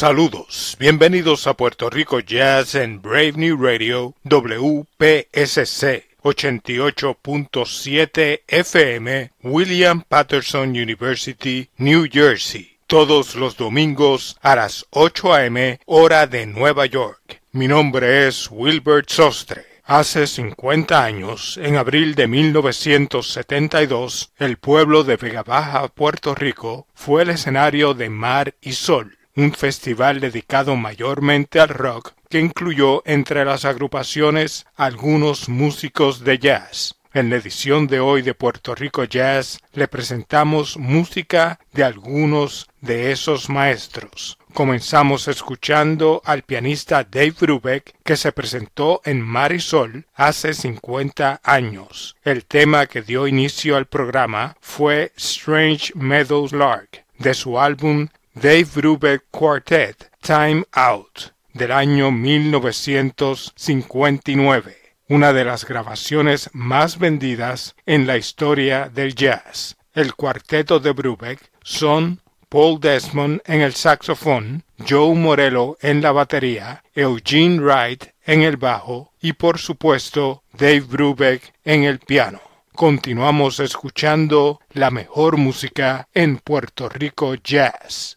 Saludos, bienvenidos a Puerto Rico Jazz en Brave New Radio WPSC 88.7 FM, William Patterson University, New Jersey. Todos los domingos a las 8 a.m. hora de Nueva York. Mi nombre es Wilbert Sostre. Hace 50 años, en abril de 1972, el pueblo de Vega Baja, Puerto Rico, fue el escenario de Mar y Sol, un festival dedicado mayormente al rock que incluyó entre las agrupaciones algunos músicos de jazz. En la edición de hoy de Puerto Rico Jazz le presentamos música de algunos de esos maestros. Comenzamos escuchando al pianista Dave Brubeck que se presentó en Marisol hace 50 años. El tema que dio inicio al programa fue Strange Meadows Lark de su álbum Dave Brubeck Quartet Time Out del año 1959 una de las grabaciones más vendidas en la historia del jazz. El cuarteto de Brubeck son Paul Desmond en el saxofón, Joe Morello en la batería, Eugene Wright en el bajo y por supuesto Dave Brubeck en el piano. Continuamos escuchando la mejor música en Puerto Rico Jazz.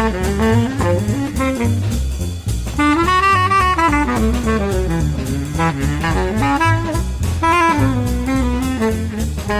Mm-hmm.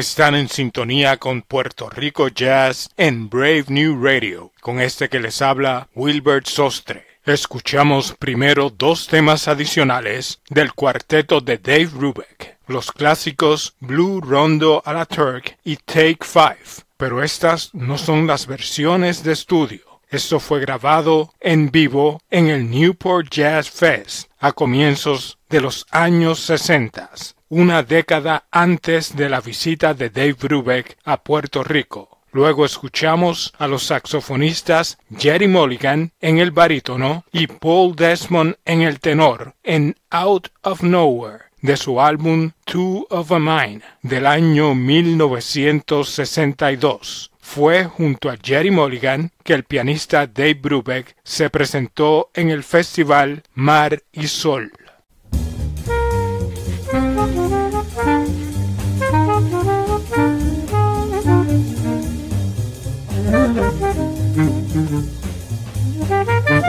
Están en sintonía con Puerto Rico Jazz en Brave New Radio, con este que les habla Wilbert Sostre. Escuchamos primero dos temas adicionales del cuarteto de Dave Brubeck, los clásicos Blue Rondo a la Turk y Take Five, pero estas no son las versiones de estudio. Esto fue grabado en vivo en el Newport Jazz Fest a comienzos de los años 60 una década antes de la visita de Dave Brubeck a Puerto Rico. Luego escuchamos a los saxofonistas Jerry Mulligan en el barítono y Paul Desmond en el tenor en Out of Nowhere de su álbum Two of a Mine del año 1962. Fue junto a Jerry Mulligan que el pianista Dave Brubeck se presentó en el festival Mar y Sol.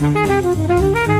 Thank you.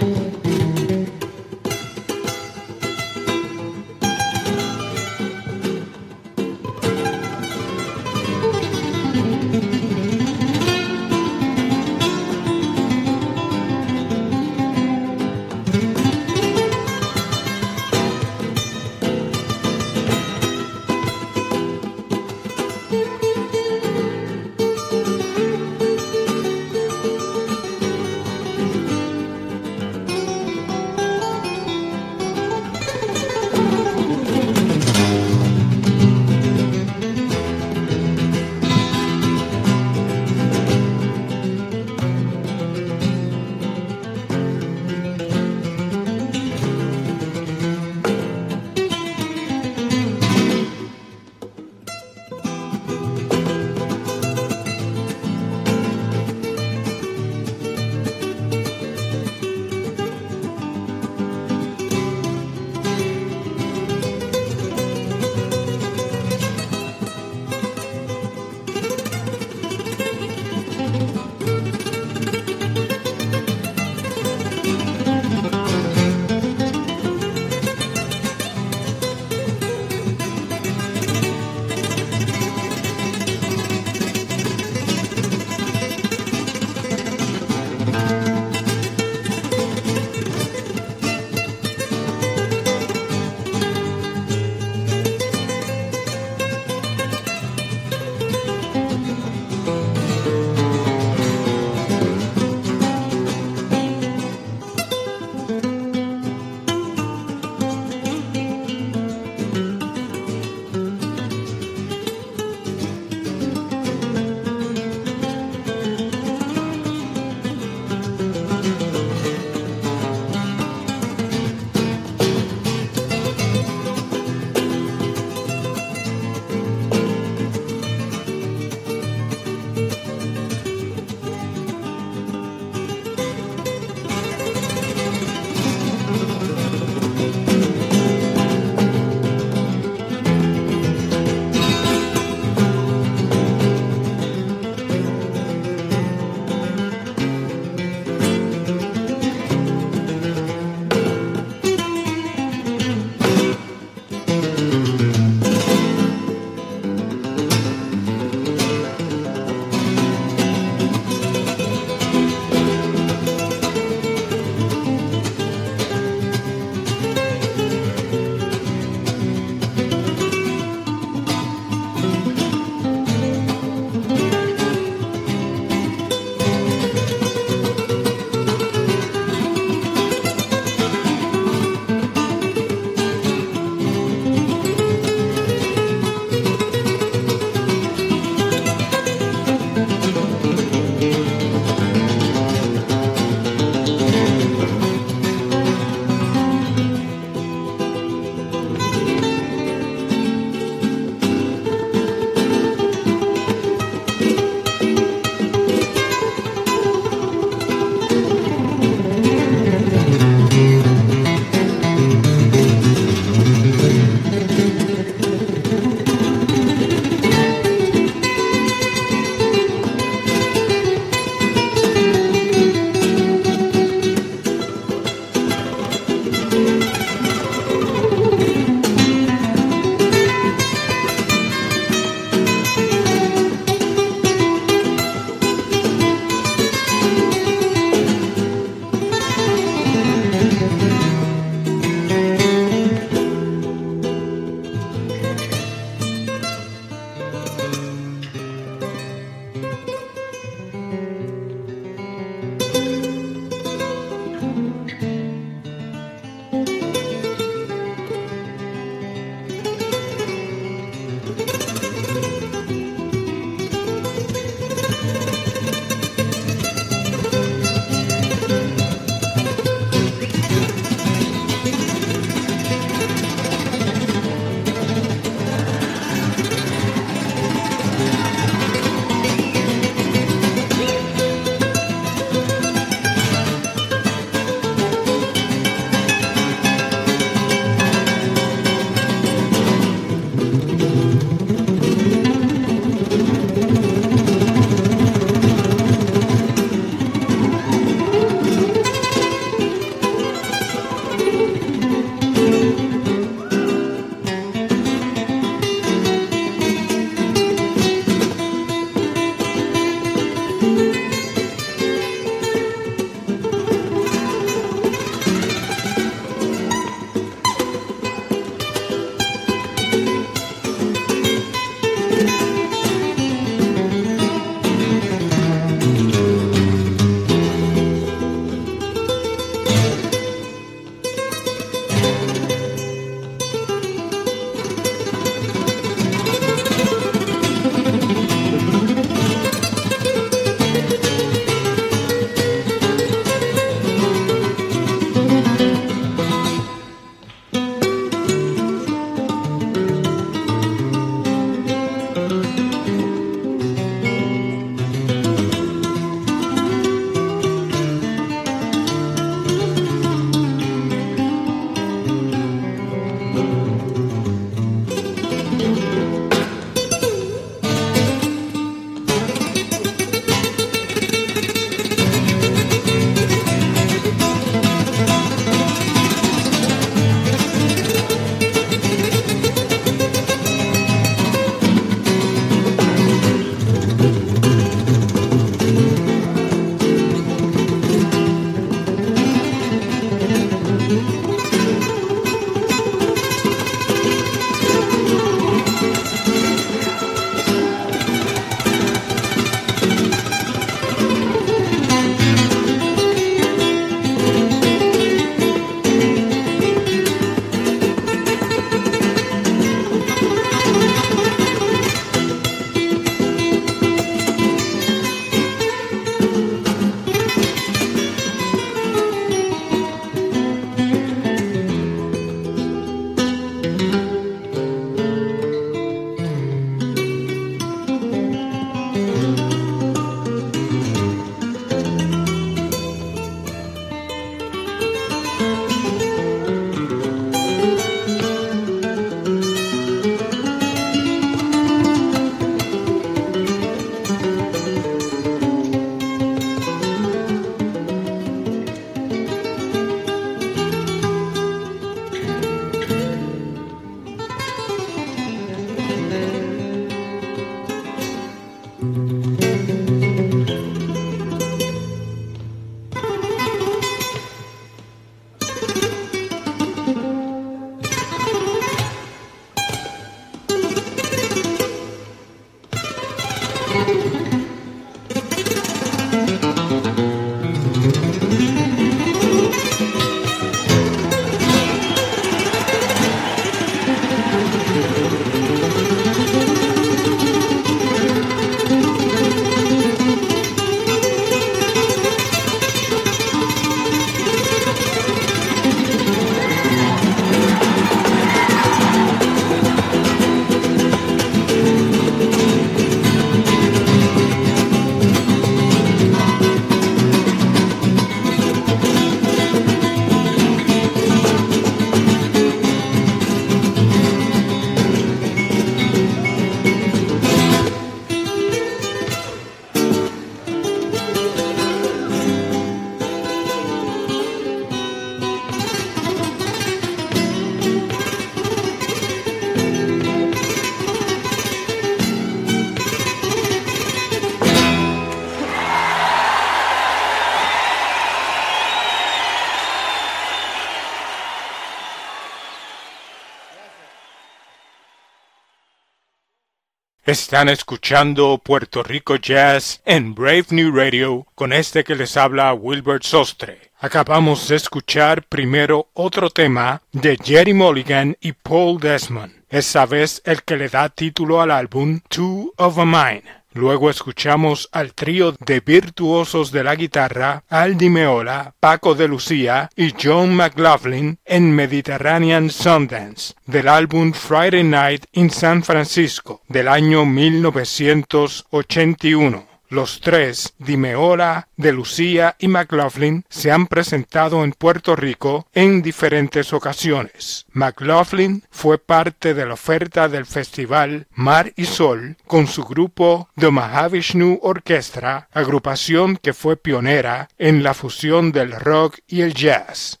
Están escuchando Puerto Rico Jazz en Brave New Radio con este que les habla Wilbert Sostre. Acabamos de escuchar primero otro tema de Jerry Mulligan y Paul Desmond, esa vez el que le da título al álbum Two of a Mine. Luego escuchamos al trío de virtuosos de la guitarra, Aldi Meola, Paco de Lucía y John McLaughlin en Mediterranean Sundance, del álbum Friday Night in San Francisco, del año 1981. Los tres, Dimeola, De Lucía y McLaughlin, se han presentado en Puerto Rico en diferentes ocasiones. McLaughlin fue parte de la oferta del festival Mar y Sol con su grupo The Mahavishnu Orchestra, agrupación que fue pionera en la fusión del rock y el jazz.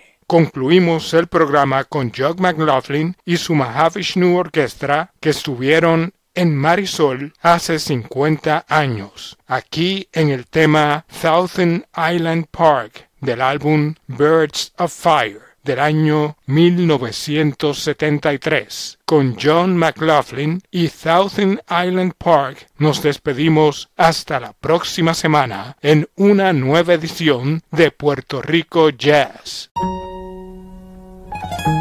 Concluimos el programa con Jock McLaughlin y su Mahavishnu Orquestra que estuvieron en Marisol hace 50 años, aquí en el tema Thousand Island Park del álbum Birds of Fire del año 1973. Con John McLaughlin y Thousand Island Park nos despedimos hasta la próxima semana en una nueva edición de Puerto Rico Jazz. thank you